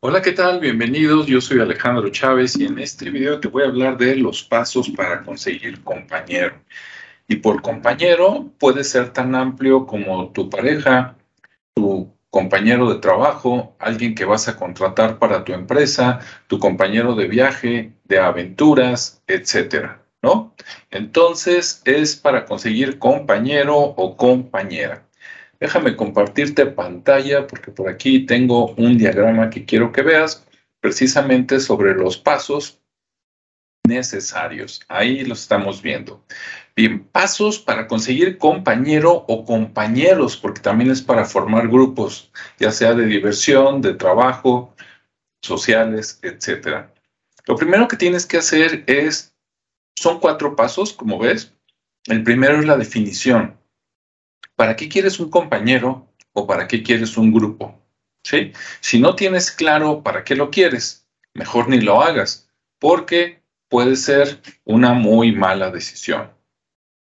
Hola, ¿qué tal? Bienvenidos. Yo soy Alejandro Chávez y en este video te voy a hablar de los pasos para conseguir compañero. Y por compañero puede ser tan amplio como tu pareja, tu compañero de trabajo, alguien que vas a contratar para tu empresa, tu compañero de viaje, de aventuras, etcétera, ¿no? Entonces es para conseguir compañero o compañera. Déjame compartirte pantalla porque por aquí tengo un diagrama que quiero que veas precisamente sobre los pasos necesarios. Ahí los estamos viendo. Bien, pasos para conseguir compañero o compañeros, porque también es para formar grupos, ya sea de diversión, de trabajo, sociales, etc. Lo primero que tienes que hacer es, son cuatro pasos, como ves. El primero es la definición. ¿Para qué quieres un compañero o para qué quieres un grupo? ¿Sí? Si no tienes claro para qué lo quieres, mejor ni lo hagas, porque puede ser una muy mala decisión.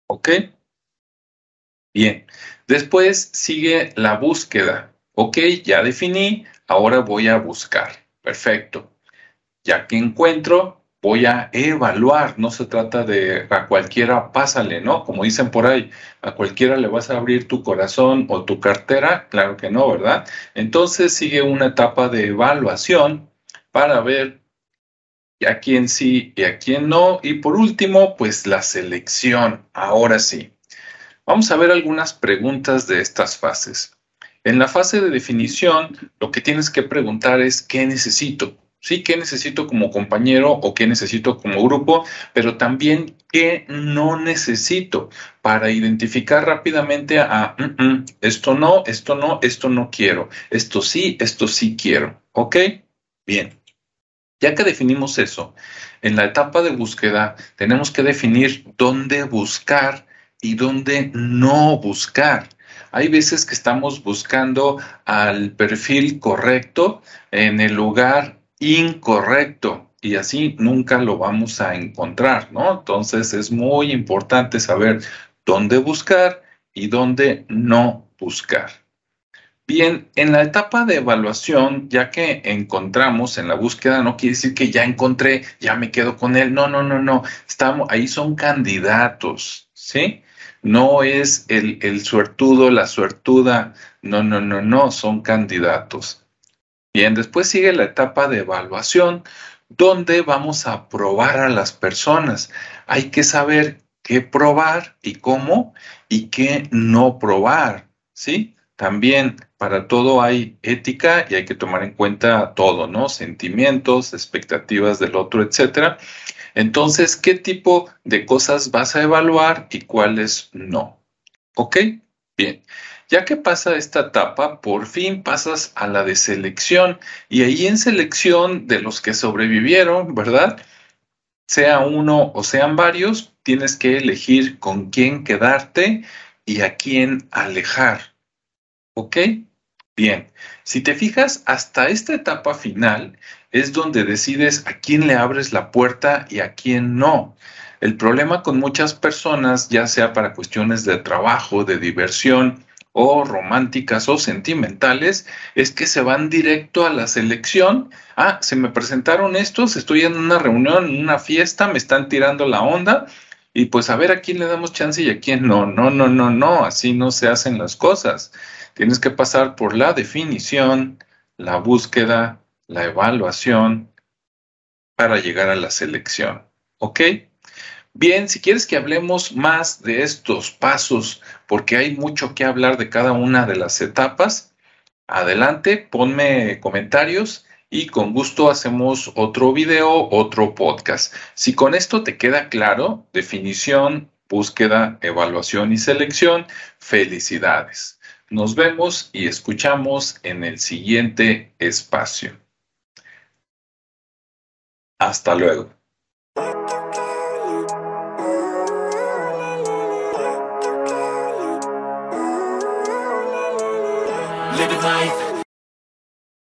¿Ok? Bien. Después sigue la búsqueda. Ok, ya definí, ahora voy a buscar. Perfecto. Ya que encuentro, voy a evaluar, no se trata de a cualquiera pásale, ¿no? Como dicen por ahí, a cualquiera le vas a abrir tu corazón o tu cartera, claro que no, ¿verdad? Entonces sigue una etapa de evaluación para ver a quién sí y a quién no. Y por último, pues la selección, ahora sí. Vamos a ver algunas preguntas de estas fases. En la fase de definición, lo que tienes que preguntar es ¿qué necesito? Sí, qué necesito como compañero o qué necesito como grupo, pero también qué no necesito para identificar rápidamente a mm, mm, esto no, esto no, esto no quiero, esto sí, esto sí quiero. ¿Ok? Bien. Ya que definimos eso, en la etapa de búsqueda tenemos que definir dónde buscar y dónde no buscar. Hay veces que estamos buscando al perfil correcto en el lugar incorrecto y así nunca lo vamos a encontrar, ¿no? Entonces es muy importante saber dónde buscar y dónde no buscar. Bien, en la etapa de evaluación, ya que encontramos en la búsqueda, no quiere decir que ya encontré, ya me quedo con él. No, no, no, no. Estamos, ahí son candidatos, ¿sí? No es el, el suertudo, la suertuda. No, no, no, no, son candidatos. Bien, después sigue la etapa de evaluación, donde vamos a probar a las personas. Hay que saber qué probar y cómo y qué no probar, ¿sí? También para todo hay ética y hay que tomar en cuenta todo, ¿no? Sentimientos, expectativas del otro, etcétera. Entonces, ¿qué tipo de cosas vas a evaluar y cuáles no? ¿Ok? Bien. Ya que pasa esta etapa, por fin pasas a la de selección y ahí en selección de los que sobrevivieron, ¿verdad? Sea uno o sean varios, tienes que elegir con quién quedarte y a quién alejar. ¿Ok? Bien, si te fijas, hasta esta etapa final es donde decides a quién le abres la puerta y a quién no. El problema con muchas personas, ya sea para cuestiones de trabajo, de diversión, o románticas o sentimentales es que se van directo a la selección. Ah, se me presentaron estos, estoy en una reunión, en una fiesta, me están tirando la onda y pues a ver a quién le damos chance y a quién no. No, no, no, no, así no se hacen las cosas. Tienes que pasar por la definición, la búsqueda, la evaluación para llegar a la selección. ¿Ok? Bien, si quieres que hablemos más de estos pasos, porque hay mucho que hablar de cada una de las etapas, adelante, ponme comentarios y con gusto hacemos otro video, otro podcast. Si con esto te queda claro, definición, búsqueda, evaluación y selección, felicidades. Nos vemos y escuchamos en el siguiente espacio. Hasta luego. my